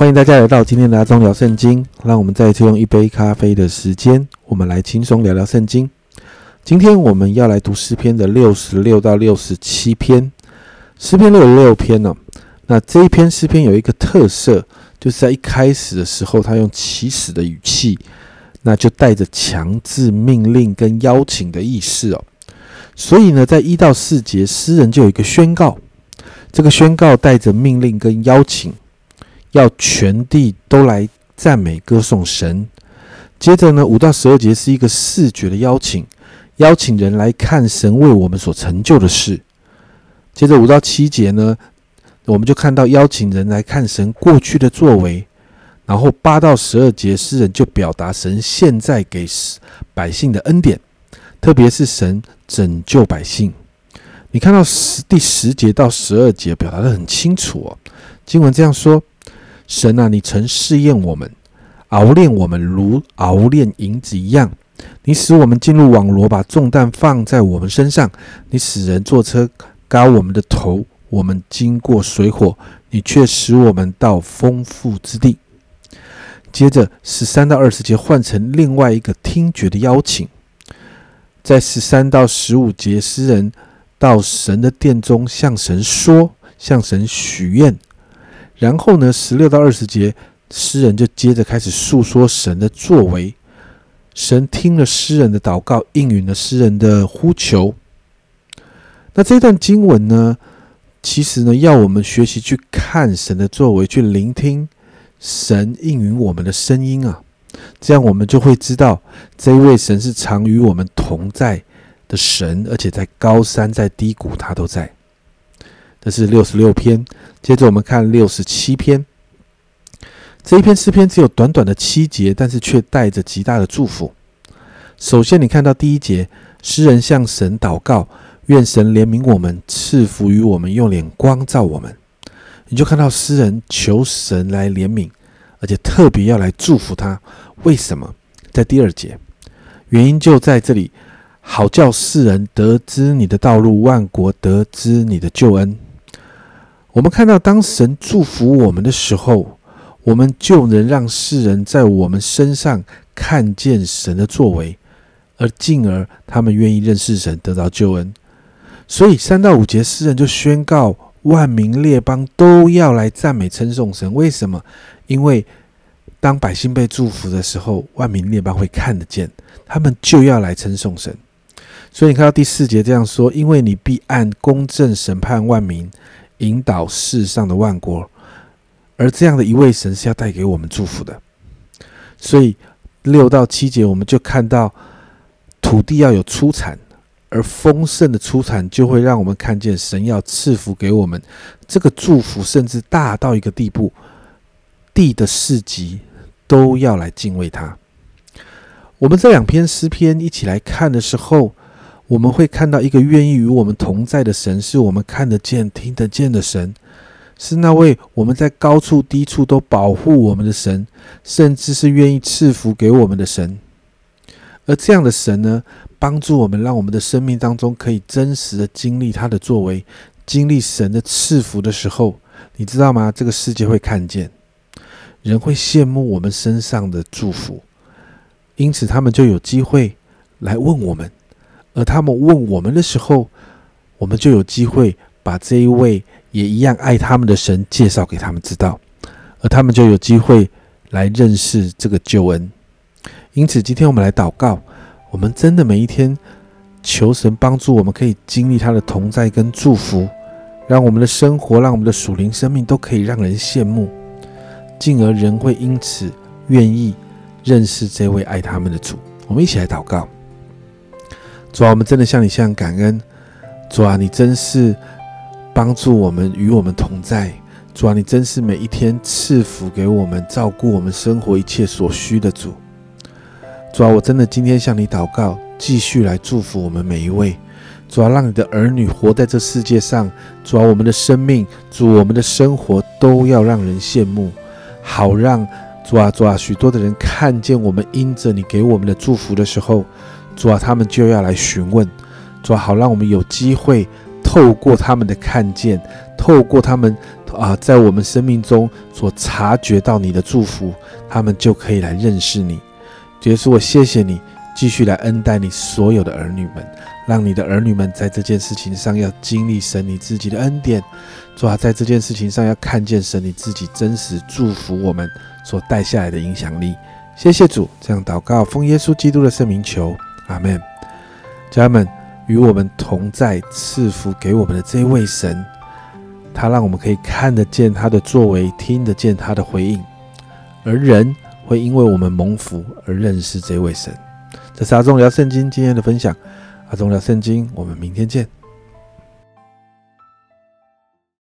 欢迎大家来到今天的阿忠聊圣经。让我们再次用一杯咖啡的时间，我们来轻松聊聊圣经。今天我们要来读诗篇的六十六到六十七篇。诗篇六十六篇呢，那这一篇诗篇有一个特色，就是在一开始的时候，他用起始的语气，那就带着强制命令跟邀请的意思哦。所以呢，在一到四节，诗人就有一个宣告，这个宣告带着命令跟邀请。要全地都来赞美歌颂神。接着呢，五到十二节是一个视觉的邀请，邀请人来看神为我们所成就的事。接着五到七节呢，我们就看到邀请人来看神过去的作为。然后八到十二节，诗人就表达神现在给百姓的恩典，特别是神拯救百姓。你看到十第十节到十二节，表达的很清楚哦。经文这样说。神啊，你曾试验我们，熬炼我们如熬炼银子一样。你使我们进入网罗，把重担放在我们身上。你使人坐车高我们的头，我们经过水火，你却使我们到丰富之地。接着十三到二十节换成另外一个听觉的邀请，在十三到十五节，诗人到神的殿中向神说，向神许愿。然后呢，十六到二十节，诗人就接着开始诉说神的作为。神听了诗人的祷告，应允了诗人的呼求。那这段经文呢，其实呢，要我们学习去看神的作为，去聆听神应允我们的声音啊。这样我们就会知道，这一位神是常与我们同在的神，而且在高山在低谷，他都在。这是六十六篇，接着我们看六十七篇。这一篇诗篇只有短短的七节，但是却带着极大的祝福。首先，你看到第一节，诗人向神祷告，愿神怜悯我们，赐福于我们，用脸光照我们。你就看到诗人求神来怜悯，而且特别要来祝福他。为什么？在第二节，原因就在这里，好叫世人得知你的道路，万国得知你的救恩。我们看到，当神祝福我们的时候，我们就能让世人在我们身上看见神的作为，而进而他们愿意认识神，得到救恩。所以三到五节，诗人就宣告万民列邦都要来赞美称颂神。为什么？因为当百姓被祝福的时候，万民列邦会看得见，他们就要来称颂神。所以你看到第四节这样说：因为你必按公正审判万民。引导世上的万国，而这样的一位神是要带给我们祝福的。所以六到七节，我们就看到土地要有出产，而丰盛的出产就会让我们看见神要赐福给我们。这个祝福甚至大到一个地步，地的市集都要来敬畏他。我们这两篇诗篇一起来看的时候。我们会看到一个愿意与我们同在的神，是我们看得见、听得见的神，是那位我们在高处低处都保护我们的神，甚至是愿意赐福给我们的神。而这样的神呢，帮助我们，让我们的生命当中可以真实的经历他的作为，经历神的赐福的时候，你知道吗？这个世界会看见，人会羡慕我们身上的祝福，因此他们就有机会来问我们。而他们问我们的时候，我们就有机会把这一位也一样爱他们的神介绍给他们知道，而他们就有机会来认识这个救恩。因此，今天我们来祷告，我们真的每一天求神帮助我们，可以经历他的同在跟祝福，让我们的生活，让我们的属灵生命都可以让人羡慕，进而人会因此愿意认识这位爱他们的主。我们一起来祷告。主啊，我们真的向你向感恩。主啊，你真是帮助我们，与我们同在。主啊，你真是每一天赐福给我们，照顾我们生活一切所需的主。主啊，我真的今天向你祷告，继续来祝福我们每一位。主啊，让你的儿女活在这世界上。主啊，我们的生命，主我们的生活都要让人羡慕，好让主啊主啊许多的人看见我们因着你给我们的祝福的时候。主啊，他们就要来询问，主啊，好让我们有机会透过他们的看见，透过他们啊，在我们生命中所察觉到你的祝福，他们就可以来认识你。耶稣，我谢谢你，继续来恩待你所有的儿女们，让你的儿女们在这件事情上要经历神你自己的恩典，主啊，在这件事情上要看见神你自己真实祝福我们所带下来的影响力。谢谢主，这样祷告，奉耶稣基督的圣名求，阿门。家人们，与我们同在、赐福给我们的这位神。他让我们可以看得见他的作为，听得见他的回应，而人会因为我们蒙福而认识这位神。这是阿忠聊圣经今天的分享，阿忠聊圣经，我们明天见。